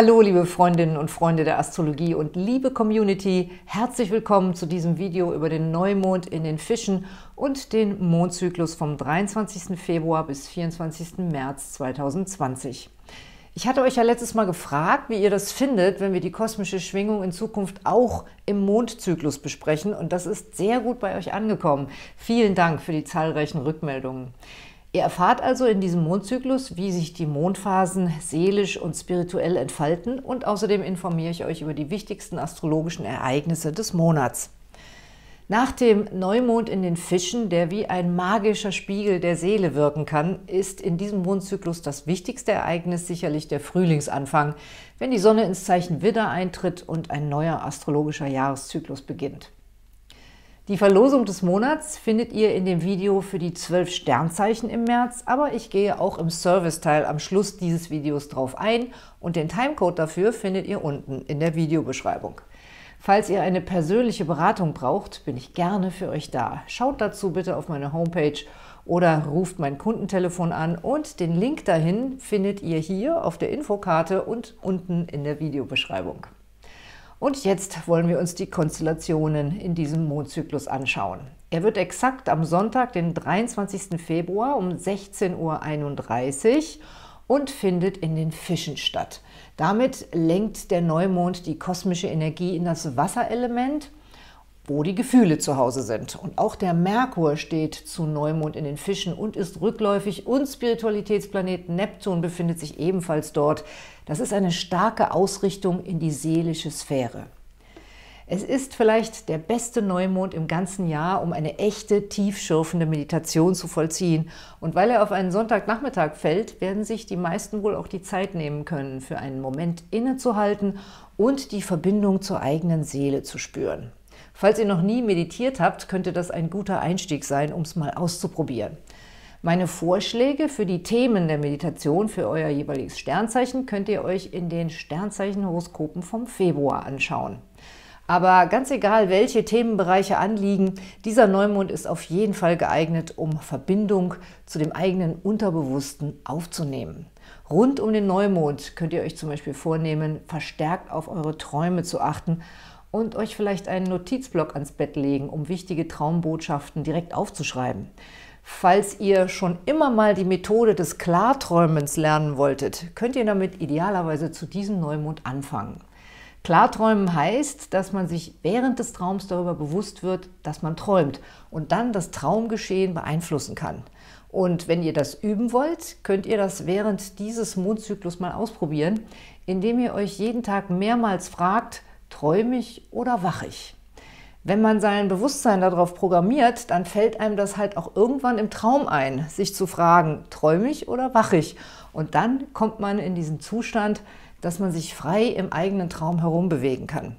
Hallo liebe Freundinnen und Freunde der Astrologie und liebe Community, herzlich willkommen zu diesem Video über den Neumond in den Fischen und den Mondzyklus vom 23. Februar bis 24. März 2020. Ich hatte euch ja letztes Mal gefragt, wie ihr das findet, wenn wir die kosmische Schwingung in Zukunft auch im Mondzyklus besprechen und das ist sehr gut bei euch angekommen. Vielen Dank für die zahlreichen Rückmeldungen. Ihr erfahrt also in diesem Mondzyklus, wie sich die Mondphasen seelisch und spirituell entfalten und außerdem informiere ich euch über die wichtigsten astrologischen Ereignisse des Monats. Nach dem Neumond in den Fischen, der wie ein magischer Spiegel der Seele wirken kann, ist in diesem Mondzyklus das wichtigste Ereignis sicherlich der Frühlingsanfang, wenn die Sonne ins Zeichen Widder eintritt und ein neuer astrologischer Jahreszyklus beginnt. Die Verlosung des Monats findet ihr in dem Video für die zwölf Sternzeichen im März, aber ich gehe auch im Serviceteil am Schluss dieses Videos drauf ein und den Timecode dafür findet ihr unten in der Videobeschreibung. Falls ihr eine persönliche Beratung braucht, bin ich gerne für euch da. Schaut dazu bitte auf meine Homepage oder ruft mein Kundentelefon an und den Link dahin findet ihr hier auf der Infokarte und unten in der Videobeschreibung. Und jetzt wollen wir uns die Konstellationen in diesem Mondzyklus anschauen. Er wird exakt am Sonntag, den 23. Februar um 16.31 Uhr und findet in den Fischen statt. Damit lenkt der Neumond die kosmische Energie in das Wasserelement wo die Gefühle zu Hause sind. Und auch der Merkur steht zu Neumond in den Fischen und ist rückläufig und Spiritualitätsplanet Neptun befindet sich ebenfalls dort. Das ist eine starke Ausrichtung in die seelische Sphäre. Es ist vielleicht der beste Neumond im ganzen Jahr, um eine echte, tiefschürfende Meditation zu vollziehen. Und weil er auf einen Sonntagnachmittag fällt, werden sich die meisten wohl auch die Zeit nehmen können, für einen Moment innezuhalten und die Verbindung zur eigenen Seele zu spüren. Falls ihr noch nie meditiert habt, könnte das ein guter Einstieg sein, um es mal auszuprobieren. Meine Vorschläge für die Themen der Meditation für euer jeweiliges Sternzeichen könnt ihr euch in den Sternzeichenhoroskopen vom Februar anschauen. Aber ganz egal, welche Themenbereiche anliegen, dieser Neumond ist auf jeden Fall geeignet, um Verbindung zu dem eigenen Unterbewussten aufzunehmen. Rund um den Neumond könnt ihr euch zum Beispiel vornehmen, verstärkt auf eure Träume zu achten und euch vielleicht einen Notizblock ans Bett legen, um wichtige Traumbotschaften direkt aufzuschreiben. Falls ihr schon immer mal die Methode des Klarträumens lernen wolltet, könnt ihr damit idealerweise zu diesem Neumond anfangen. Klarträumen heißt, dass man sich während des Traums darüber bewusst wird, dass man träumt und dann das Traumgeschehen beeinflussen kann. Und wenn ihr das üben wollt, könnt ihr das während dieses Mondzyklus mal ausprobieren, indem ihr euch jeden Tag mehrmals fragt, träumig oder wachig. Wenn man sein Bewusstsein darauf programmiert, dann fällt einem das halt auch irgendwann im Traum ein, sich zu fragen, träumig oder wachig. Und dann kommt man in diesen Zustand, dass man sich frei im eigenen Traum herumbewegen kann.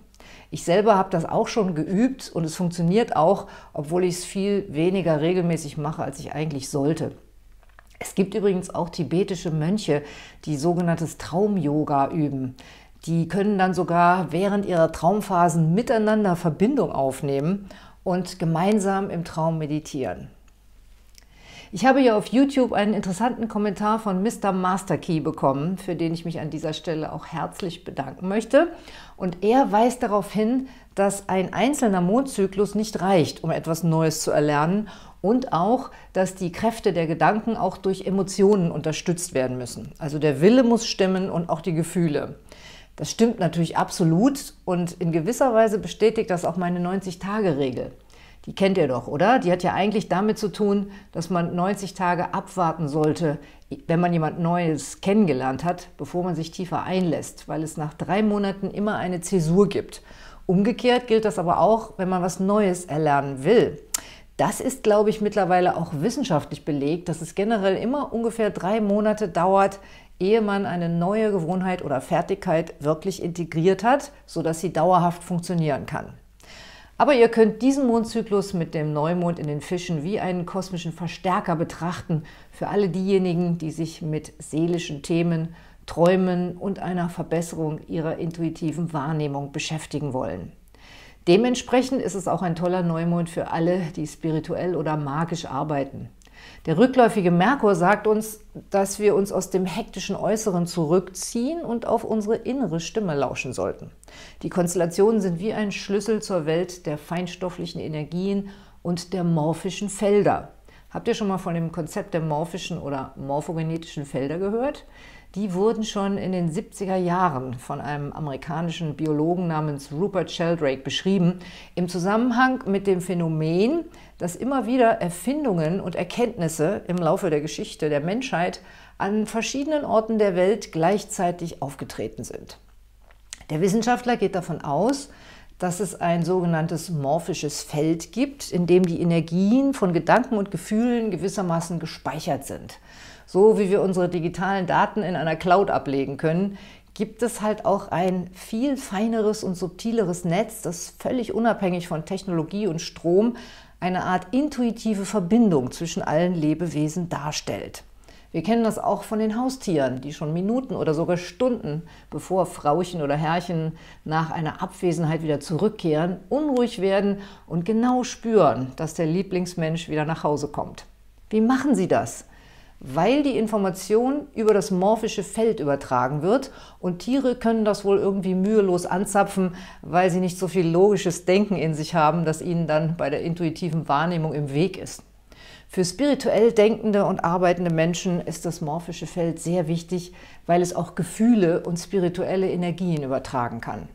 Ich selber habe das auch schon geübt und es funktioniert auch, obwohl ich es viel weniger regelmäßig mache, als ich eigentlich sollte. Es gibt übrigens auch tibetische Mönche, die sogenanntes Traum-Yoga üben. Die können dann sogar während ihrer Traumphasen miteinander Verbindung aufnehmen und gemeinsam im Traum meditieren. Ich habe hier auf YouTube einen interessanten Kommentar von Mr. Masterkey bekommen, für den ich mich an dieser Stelle auch herzlich bedanken möchte. Und er weist darauf hin, dass ein einzelner Mondzyklus nicht reicht, um etwas Neues zu erlernen und auch, dass die Kräfte der Gedanken auch durch Emotionen unterstützt werden müssen. Also der Wille muss stimmen und auch die Gefühle. Das stimmt natürlich absolut und in gewisser Weise bestätigt das auch meine 90-Tage-Regel. Die kennt ihr doch, oder? Die hat ja eigentlich damit zu tun, dass man 90 Tage abwarten sollte, wenn man jemand Neues kennengelernt hat, bevor man sich tiefer einlässt, weil es nach drei Monaten immer eine Zäsur gibt. Umgekehrt gilt das aber auch, wenn man was Neues erlernen will. Das ist, glaube ich, mittlerweile auch wissenschaftlich belegt, dass es generell immer ungefähr drei Monate dauert, ehe man eine neue Gewohnheit oder Fertigkeit wirklich integriert hat, sodass sie dauerhaft funktionieren kann. Aber ihr könnt diesen Mondzyklus mit dem Neumond in den Fischen wie einen kosmischen Verstärker betrachten für alle diejenigen, die sich mit seelischen Themen, Träumen und einer Verbesserung ihrer intuitiven Wahrnehmung beschäftigen wollen. Dementsprechend ist es auch ein toller Neumond für alle, die spirituell oder magisch arbeiten. Der rückläufige Merkur sagt uns, dass wir uns aus dem hektischen Äußeren zurückziehen und auf unsere innere Stimme lauschen sollten. Die Konstellationen sind wie ein Schlüssel zur Welt der feinstofflichen Energien und der morphischen Felder. Habt ihr schon mal von dem Konzept der morphischen oder morphogenetischen Felder gehört? Die wurden schon in den 70er Jahren von einem amerikanischen Biologen namens Rupert Sheldrake beschrieben, im Zusammenhang mit dem Phänomen, dass immer wieder Erfindungen und Erkenntnisse im Laufe der Geschichte der Menschheit an verschiedenen Orten der Welt gleichzeitig aufgetreten sind. Der Wissenschaftler geht davon aus, dass es ein sogenanntes morphisches Feld gibt, in dem die Energien von Gedanken und Gefühlen gewissermaßen gespeichert sind. So wie wir unsere digitalen Daten in einer Cloud ablegen können, gibt es halt auch ein viel feineres und subtileres Netz, das völlig unabhängig von Technologie und Strom eine Art intuitive Verbindung zwischen allen Lebewesen darstellt. Wir kennen das auch von den Haustieren, die schon Minuten oder sogar Stunden, bevor Frauchen oder Herrchen nach einer Abwesenheit wieder zurückkehren, unruhig werden und genau spüren, dass der Lieblingsmensch wieder nach Hause kommt. Wie machen sie das? Weil die Information über das morphische Feld übertragen wird und Tiere können das wohl irgendwie mühelos anzapfen, weil sie nicht so viel logisches Denken in sich haben, das ihnen dann bei der intuitiven Wahrnehmung im Weg ist. Für spirituell denkende und arbeitende Menschen ist das morphische Feld sehr wichtig, weil es auch Gefühle und spirituelle Energien übertragen kann.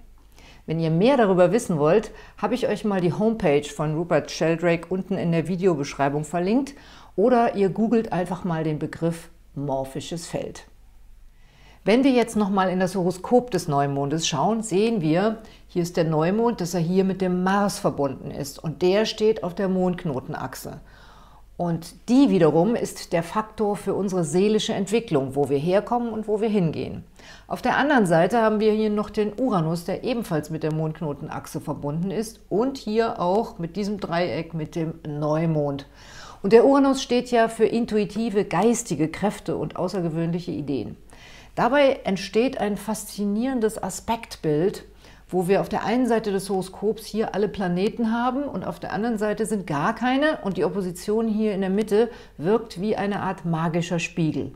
Wenn ihr mehr darüber wissen wollt, habe ich euch mal die Homepage von Rupert Sheldrake unten in der Videobeschreibung verlinkt oder ihr googelt einfach mal den Begriff morphisches Feld. Wenn wir jetzt nochmal in das Horoskop des Neumondes schauen, sehen wir, hier ist der Neumond, dass er hier mit dem Mars verbunden ist und der steht auf der Mondknotenachse. Und die wiederum ist der Faktor für unsere seelische Entwicklung, wo wir herkommen und wo wir hingehen. Auf der anderen Seite haben wir hier noch den Uranus, der ebenfalls mit der Mondknotenachse verbunden ist und hier auch mit diesem Dreieck mit dem Neumond. Und der Uranus steht ja für intuitive, geistige Kräfte und außergewöhnliche Ideen. Dabei entsteht ein faszinierendes Aspektbild, wo wir auf der einen Seite des Horoskops hier alle Planeten haben und auf der anderen Seite sind gar keine und die Opposition hier in der Mitte wirkt wie eine Art magischer Spiegel.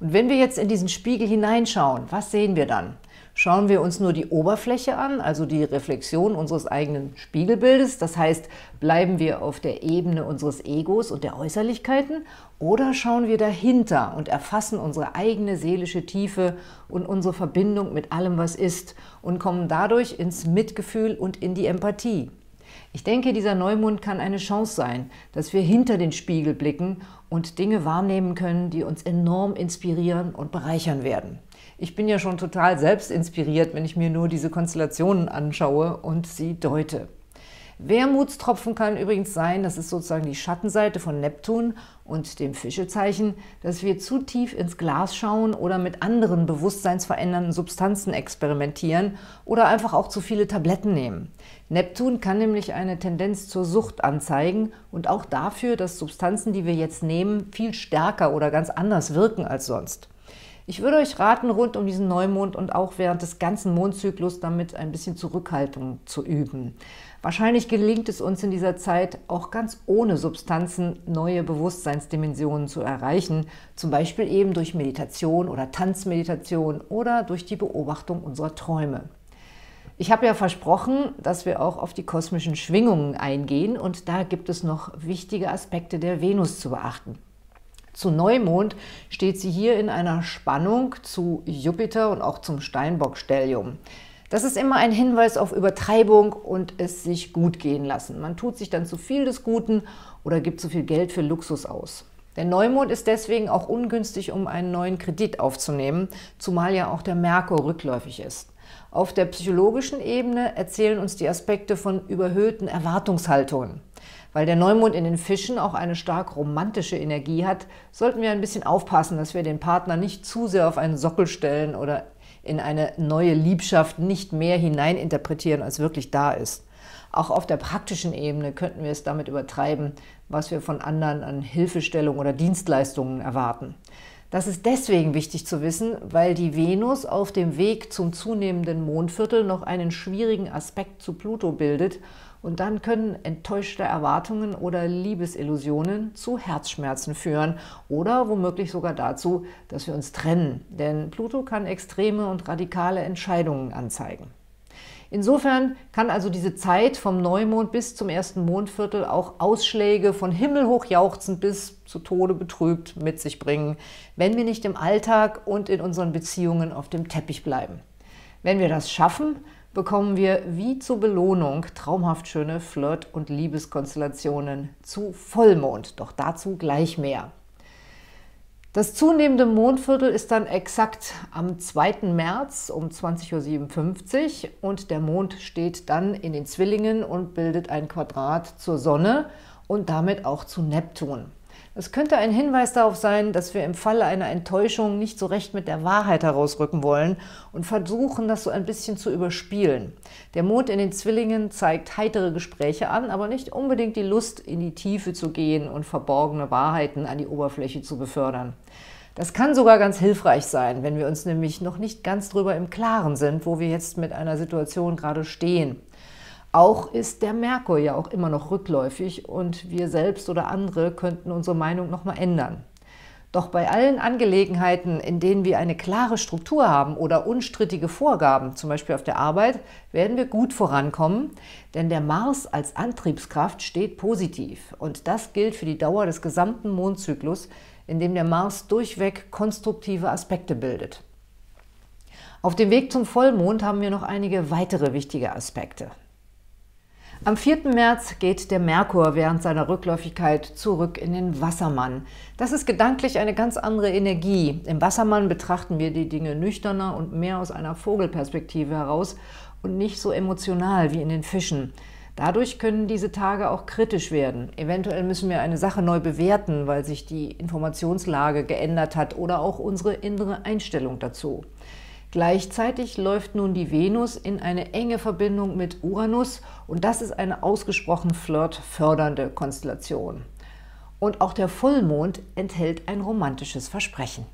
Und wenn wir jetzt in diesen Spiegel hineinschauen, was sehen wir dann? Schauen wir uns nur die Oberfläche an, also die Reflexion unseres eigenen Spiegelbildes, das heißt, bleiben wir auf der Ebene unseres Egos und der Äußerlichkeiten, oder schauen wir dahinter und erfassen unsere eigene seelische Tiefe und unsere Verbindung mit allem, was ist, und kommen dadurch ins Mitgefühl und in die Empathie. Ich denke, dieser Neumond kann eine Chance sein, dass wir hinter den Spiegel blicken und Dinge wahrnehmen können, die uns enorm inspirieren und bereichern werden. Ich bin ja schon total selbst inspiriert, wenn ich mir nur diese Konstellationen anschaue und sie deute. Wermutstropfen kann übrigens sein, das ist sozusagen die Schattenseite von Neptun und dem Fischezeichen, dass wir zu tief ins Glas schauen oder mit anderen bewusstseinsverändernden Substanzen experimentieren oder einfach auch zu viele Tabletten nehmen. Neptun kann nämlich eine Tendenz zur Sucht anzeigen und auch dafür, dass Substanzen, die wir jetzt nehmen, viel stärker oder ganz anders wirken als sonst. Ich würde euch raten, rund um diesen Neumond und auch während des ganzen Mondzyklus damit ein bisschen Zurückhaltung zu üben. Wahrscheinlich gelingt es uns in dieser Zeit auch ganz ohne Substanzen neue Bewusstseinsdimensionen zu erreichen, zum Beispiel eben durch Meditation oder Tanzmeditation oder durch die Beobachtung unserer Träume. Ich habe ja versprochen, dass wir auch auf die kosmischen Schwingungen eingehen und da gibt es noch wichtige Aspekte der Venus zu beachten. Zu Neumond steht sie hier in einer Spannung zu Jupiter und auch zum Steinbock-Stellium. Das ist immer ein Hinweis auf Übertreibung und es sich gut gehen lassen. Man tut sich dann zu viel des Guten oder gibt zu viel Geld für Luxus aus. Der Neumond ist deswegen auch ungünstig, um einen neuen Kredit aufzunehmen, zumal ja auch der Merkur rückläufig ist. Auf der psychologischen Ebene erzählen uns die Aspekte von überhöhten Erwartungshaltungen. Weil der Neumond in den Fischen auch eine stark romantische Energie hat, sollten wir ein bisschen aufpassen, dass wir den Partner nicht zu sehr auf einen Sockel stellen oder in eine neue Liebschaft nicht mehr hineininterpretieren, als wirklich da ist. Auch auf der praktischen Ebene könnten wir es damit übertreiben, was wir von anderen an Hilfestellung oder Dienstleistungen erwarten. Das ist deswegen wichtig zu wissen, weil die Venus auf dem Weg zum zunehmenden Mondviertel noch einen schwierigen Aspekt zu Pluto bildet und dann können enttäuschte Erwartungen oder Liebesillusionen zu Herzschmerzen führen oder womöglich sogar dazu, dass wir uns trennen. Denn Pluto kann extreme und radikale Entscheidungen anzeigen. Insofern kann also diese Zeit vom Neumond bis zum ersten Mondviertel auch Ausschläge von himmelhoch jauchzend bis zu Tode betrübt mit sich bringen, wenn wir nicht im Alltag und in unseren Beziehungen auf dem Teppich bleiben. Wenn wir das schaffen, bekommen wir wie zur Belohnung traumhaft schöne Flirt- und Liebeskonstellationen zu Vollmond. Doch dazu gleich mehr. Das zunehmende Mondviertel ist dann exakt am 2. März um 20.57 Uhr und der Mond steht dann in den Zwillingen und bildet ein Quadrat zur Sonne und damit auch zu Neptun. Es könnte ein Hinweis darauf sein, dass wir im Falle einer Enttäuschung nicht so recht mit der Wahrheit herausrücken wollen und versuchen, das so ein bisschen zu überspielen. Der Mond in den Zwillingen zeigt heitere Gespräche an, aber nicht unbedingt die Lust, in die Tiefe zu gehen und verborgene Wahrheiten an die Oberfläche zu befördern. Das kann sogar ganz hilfreich sein, wenn wir uns nämlich noch nicht ganz drüber im Klaren sind, wo wir jetzt mit einer Situation gerade stehen. Auch ist der Merkur ja auch immer noch rückläufig und wir selbst oder andere könnten unsere Meinung nochmal ändern. Doch bei allen Angelegenheiten, in denen wir eine klare Struktur haben oder unstrittige Vorgaben, zum Beispiel auf der Arbeit, werden wir gut vorankommen, denn der Mars als Antriebskraft steht positiv. Und das gilt für die Dauer des gesamten Mondzyklus, in dem der Mars durchweg konstruktive Aspekte bildet. Auf dem Weg zum Vollmond haben wir noch einige weitere wichtige Aspekte. Am 4. März geht der Merkur während seiner Rückläufigkeit zurück in den Wassermann. Das ist gedanklich eine ganz andere Energie. Im Wassermann betrachten wir die Dinge nüchterner und mehr aus einer Vogelperspektive heraus und nicht so emotional wie in den Fischen. Dadurch können diese Tage auch kritisch werden. Eventuell müssen wir eine Sache neu bewerten, weil sich die Informationslage geändert hat oder auch unsere innere Einstellung dazu. Gleichzeitig läuft nun die Venus in eine enge Verbindung mit Uranus und das ist eine ausgesprochen flirtfördernde Konstellation. Und auch der Vollmond enthält ein romantisches Versprechen.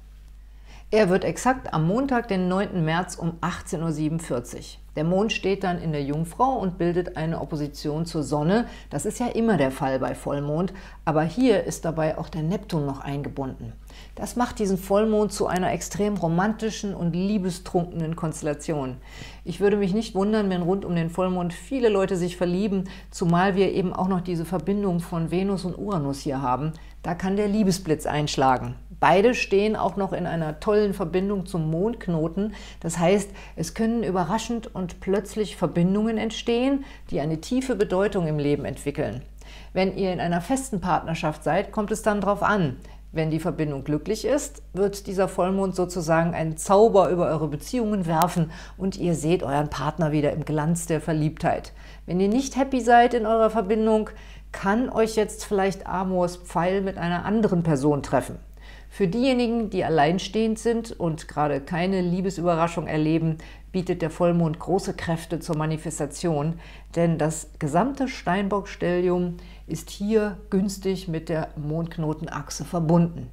Er wird exakt am Montag, den 9. März um 18.47 Uhr. Der Mond steht dann in der Jungfrau und bildet eine Opposition zur Sonne. Das ist ja immer der Fall bei Vollmond, aber hier ist dabei auch der Neptun noch eingebunden. Das macht diesen Vollmond zu einer extrem romantischen und liebestrunkenen Konstellation. Ich würde mich nicht wundern, wenn rund um den Vollmond viele Leute sich verlieben, zumal wir eben auch noch diese Verbindung von Venus und Uranus hier haben. Da kann der Liebesblitz einschlagen. Beide stehen auch noch in einer tollen Verbindung zum Mondknoten. Das heißt, es können überraschend und plötzlich Verbindungen entstehen, die eine tiefe Bedeutung im Leben entwickeln. Wenn ihr in einer festen Partnerschaft seid, kommt es dann darauf an. Wenn die Verbindung glücklich ist, wird dieser Vollmond sozusagen einen Zauber über eure Beziehungen werfen und ihr seht euren Partner wieder im Glanz der Verliebtheit. Wenn ihr nicht happy seid in eurer Verbindung, kann euch jetzt vielleicht Amors Pfeil mit einer anderen Person treffen. Für diejenigen, die alleinstehend sind und gerade keine Liebesüberraschung erleben, bietet der Vollmond große Kräfte zur Manifestation, denn das gesamte Steinbock-Stellium ist hier günstig mit der Mondknotenachse verbunden.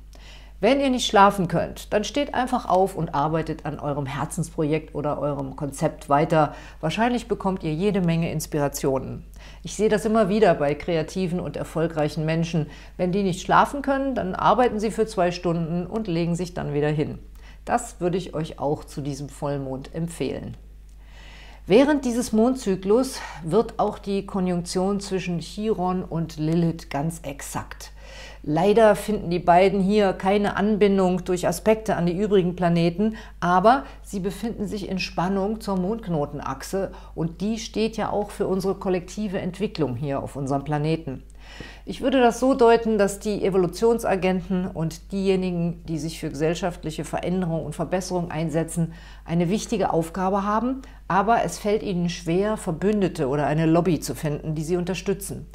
Wenn ihr nicht schlafen könnt, dann steht einfach auf und arbeitet an eurem Herzensprojekt oder eurem Konzept weiter. Wahrscheinlich bekommt ihr jede Menge Inspirationen. Ich sehe das immer wieder bei kreativen und erfolgreichen Menschen. Wenn die nicht schlafen können, dann arbeiten sie für zwei Stunden und legen sich dann wieder hin. Das würde ich euch auch zu diesem Vollmond empfehlen. Während dieses Mondzyklus wird auch die Konjunktion zwischen Chiron und Lilith ganz exakt. Leider finden die beiden hier keine Anbindung durch Aspekte an die übrigen Planeten, aber sie befinden sich in Spannung zur Mondknotenachse und die steht ja auch für unsere kollektive Entwicklung hier auf unserem Planeten. Ich würde das so deuten, dass die Evolutionsagenten und diejenigen, die sich für gesellschaftliche Veränderung und Verbesserung einsetzen, eine wichtige Aufgabe haben, aber es fällt ihnen schwer, Verbündete oder eine Lobby zu finden, die sie unterstützen.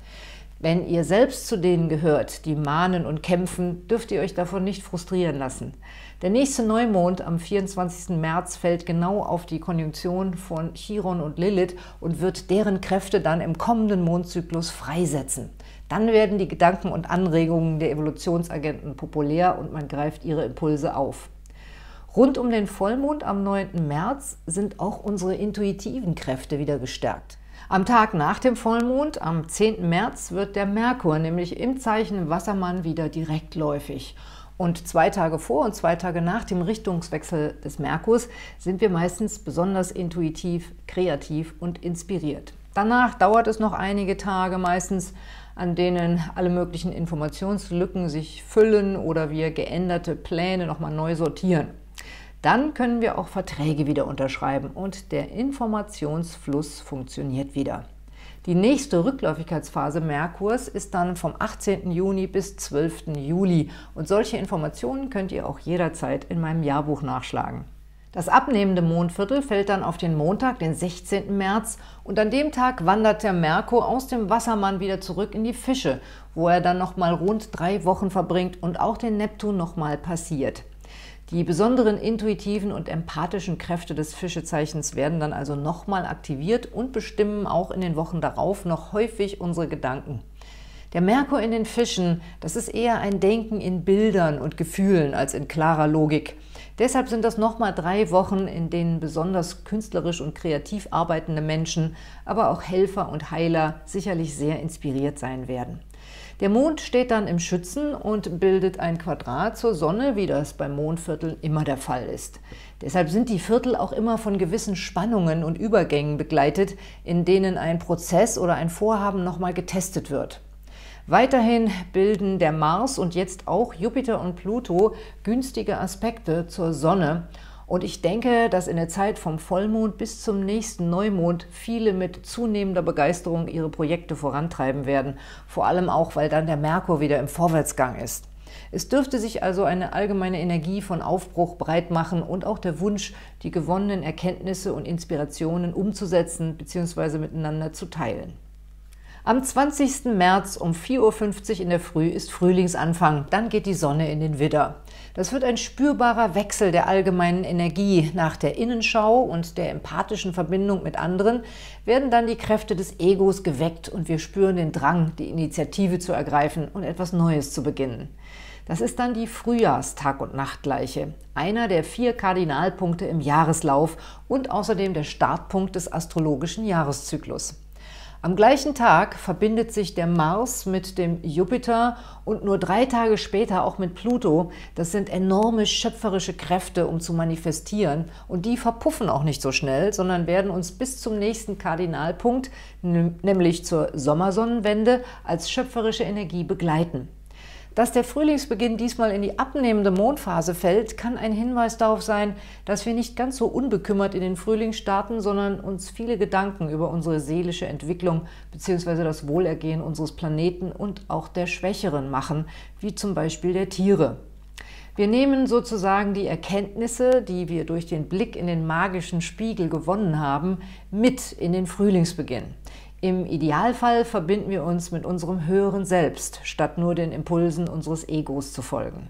Wenn ihr selbst zu denen gehört, die mahnen und kämpfen, dürft ihr euch davon nicht frustrieren lassen. Der nächste Neumond am 24. März fällt genau auf die Konjunktion von Chiron und Lilith und wird deren Kräfte dann im kommenden Mondzyklus freisetzen. Dann werden die Gedanken und Anregungen der Evolutionsagenten populär und man greift ihre Impulse auf. Rund um den Vollmond am 9. März sind auch unsere intuitiven Kräfte wieder gestärkt. Am Tag nach dem Vollmond, am 10. März, wird der Merkur nämlich im Zeichen Wassermann wieder direktläufig. Und zwei Tage vor und zwei Tage nach dem Richtungswechsel des Merkurs sind wir meistens besonders intuitiv, kreativ und inspiriert. Danach dauert es noch einige Tage meistens, an denen alle möglichen Informationslücken sich füllen oder wir geänderte Pläne nochmal neu sortieren. Dann können wir auch Verträge wieder unterschreiben und der Informationsfluss funktioniert wieder. Die nächste Rückläufigkeitsphase Merkurs ist dann vom 18. Juni bis 12. Juli und solche Informationen könnt ihr auch jederzeit in meinem Jahrbuch nachschlagen. Das abnehmende Mondviertel fällt dann auf den Montag, den 16. März und an dem Tag wandert der Merkur aus dem Wassermann wieder zurück in die Fische, wo er dann nochmal rund drei Wochen verbringt und auch den Neptun nochmal passiert. Die besonderen intuitiven und empathischen Kräfte des Fischezeichens werden dann also nochmal aktiviert und bestimmen auch in den Wochen darauf noch häufig unsere Gedanken. Der Merkur in den Fischen, das ist eher ein Denken in Bildern und Gefühlen als in klarer Logik. Deshalb sind das nochmal drei Wochen, in denen besonders künstlerisch und kreativ arbeitende Menschen, aber auch Helfer und Heiler sicherlich sehr inspiriert sein werden. Der Mond steht dann im Schützen und bildet ein Quadrat zur Sonne, wie das beim Mondviertel immer der Fall ist. Deshalb sind die Viertel auch immer von gewissen Spannungen und Übergängen begleitet, in denen ein Prozess oder ein Vorhaben nochmal getestet wird. Weiterhin bilden der Mars und jetzt auch Jupiter und Pluto günstige Aspekte zur Sonne und ich denke, dass in der Zeit vom Vollmond bis zum nächsten Neumond viele mit zunehmender Begeisterung ihre Projekte vorantreiben werden. Vor allem auch, weil dann der Merkur wieder im Vorwärtsgang ist. Es dürfte sich also eine allgemeine Energie von Aufbruch breit machen und auch der Wunsch, die gewonnenen Erkenntnisse und Inspirationen umzusetzen bzw. miteinander zu teilen. Am 20. März um 4.50 Uhr in der Früh ist Frühlingsanfang, dann geht die Sonne in den Widder. Das wird ein spürbarer Wechsel der allgemeinen Energie. Nach der Innenschau und der empathischen Verbindung mit anderen werden dann die Kräfte des Egos geweckt und wir spüren den Drang, die Initiative zu ergreifen und etwas Neues zu beginnen. Das ist dann die Frühjahrstag- und Nachtgleiche, einer der vier Kardinalpunkte im Jahreslauf und außerdem der Startpunkt des astrologischen Jahreszyklus. Am gleichen Tag verbindet sich der Mars mit dem Jupiter und nur drei Tage später auch mit Pluto. Das sind enorme schöpferische Kräfte, um zu manifestieren. Und die verpuffen auch nicht so schnell, sondern werden uns bis zum nächsten Kardinalpunkt, nämlich zur Sommersonnenwende, als schöpferische Energie begleiten. Dass der Frühlingsbeginn diesmal in die abnehmende Mondphase fällt, kann ein Hinweis darauf sein, dass wir nicht ganz so unbekümmert in den Frühling starten, sondern uns viele Gedanken über unsere seelische Entwicklung bzw. das Wohlergehen unseres Planeten und auch der Schwächeren machen, wie zum Beispiel der Tiere. Wir nehmen sozusagen die Erkenntnisse, die wir durch den Blick in den magischen Spiegel gewonnen haben, mit in den Frühlingsbeginn. Im Idealfall verbinden wir uns mit unserem höheren Selbst, statt nur den Impulsen unseres Egos zu folgen.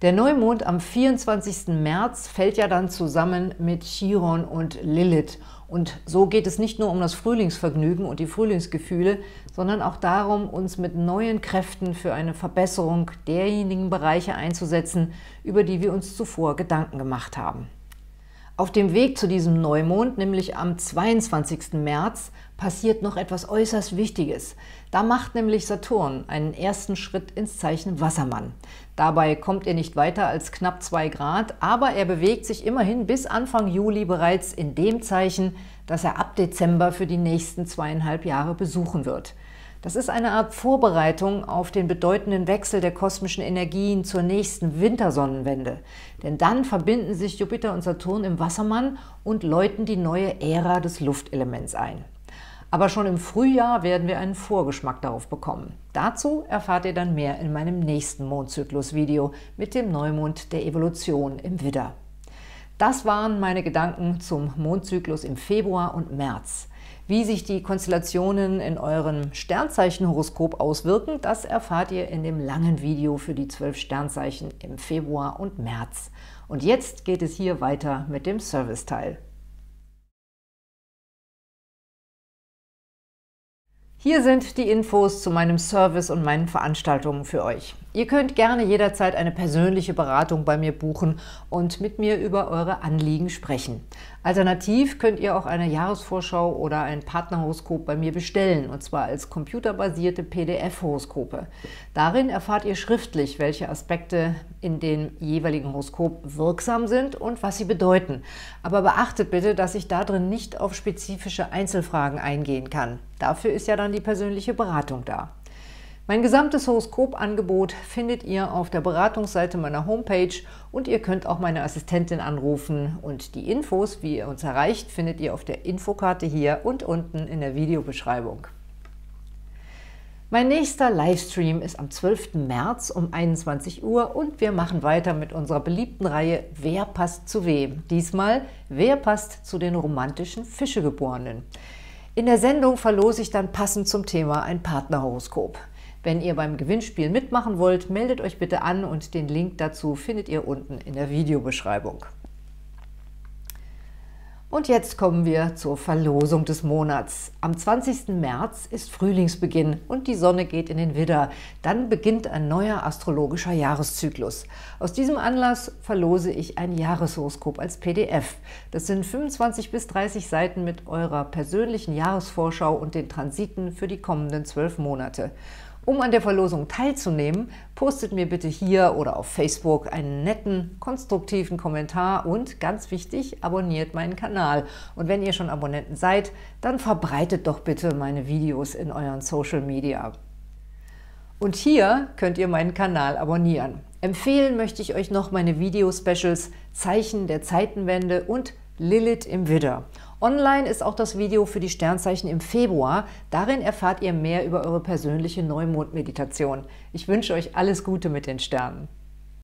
Der Neumond am 24. März fällt ja dann zusammen mit Chiron und Lilith. Und so geht es nicht nur um das Frühlingsvergnügen und die Frühlingsgefühle, sondern auch darum, uns mit neuen Kräften für eine Verbesserung derjenigen Bereiche einzusetzen, über die wir uns zuvor Gedanken gemacht haben. Auf dem Weg zu diesem Neumond, nämlich am 22. März, passiert noch etwas äußerst Wichtiges. Da macht nämlich Saturn einen ersten Schritt ins Zeichen Wassermann. Dabei kommt er nicht weiter als knapp 2 Grad, aber er bewegt sich immerhin bis Anfang Juli bereits in dem Zeichen, das er ab Dezember für die nächsten zweieinhalb Jahre besuchen wird. Das ist eine Art Vorbereitung auf den bedeutenden Wechsel der kosmischen Energien zur nächsten Wintersonnenwende. Denn dann verbinden sich Jupiter und Saturn im Wassermann und läuten die neue Ära des Luftelements ein. Aber schon im Frühjahr werden wir einen Vorgeschmack darauf bekommen. Dazu erfahrt ihr dann mehr in meinem nächsten Mondzyklus-Video mit dem Neumond der Evolution im Widder. Das waren meine Gedanken zum Mondzyklus im Februar und März. Wie sich die Konstellationen in eurem Sternzeichenhoroskop auswirken, das erfahrt ihr in dem langen Video für die zwölf Sternzeichen im Februar und März. Und jetzt geht es hier weiter mit dem Serviceteil. Hier sind die Infos zu meinem Service und meinen Veranstaltungen für euch. Ihr könnt gerne jederzeit eine persönliche Beratung bei mir buchen und mit mir über eure Anliegen sprechen. Alternativ könnt ihr auch eine Jahresvorschau oder ein Partnerhoroskop bei mir bestellen, und zwar als computerbasierte PDF-Horoskope. Darin erfahrt ihr schriftlich, welche Aspekte in dem jeweiligen Horoskop wirksam sind und was sie bedeuten. Aber beachtet bitte, dass ich darin nicht auf spezifische Einzelfragen eingehen kann. Dafür ist ja dann die persönliche Beratung da. Mein gesamtes Horoskopangebot findet ihr auf der Beratungsseite meiner Homepage und ihr könnt auch meine Assistentin anrufen. Und die Infos, wie ihr uns erreicht, findet ihr auf der Infokarte hier und unten in der Videobeschreibung. Mein nächster Livestream ist am 12. März um 21 Uhr und wir machen weiter mit unserer beliebten Reihe Wer passt zu wem? Diesmal Wer passt zu den romantischen Fischegeborenen? In der Sendung verlose ich dann passend zum Thema ein Partnerhoroskop. Wenn ihr beim Gewinnspiel mitmachen wollt, meldet euch bitte an und den Link dazu findet ihr unten in der Videobeschreibung. Und jetzt kommen wir zur Verlosung des Monats. Am 20. März ist Frühlingsbeginn und die Sonne geht in den Widder. Dann beginnt ein neuer astrologischer Jahreszyklus. Aus diesem Anlass verlose ich ein Jahreshoroskop als PDF. Das sind 25 bis 30 Seiten mit eurer persönlichen Jahresvorschau und den Transiten für die kommenden zwölf Monate. Um an der Verlosung teilzunehmen, postet mir bitte hier oder auf Facebook einen netten, konstruktiven Kommentar und, ganz wichtig, abonniert meinen Kanal. Und wenn ihr schon Abonnenten seid, dann verbreitet doch bitte meine Videos in euren Social Media. Und hier könnt ihr meinen Kanal abonnieren. Empfehlen möchte ich euch noch meine Video-Specials Zeichen der Zeitenwende und Lilith im Widder. Online ist auch das Video für die Sternzeichen im Februar. Darin erfahrt ihr mehr über eure persönliche Neumondmeditation. Ich wünsche euch alles Gute mit den Sternen.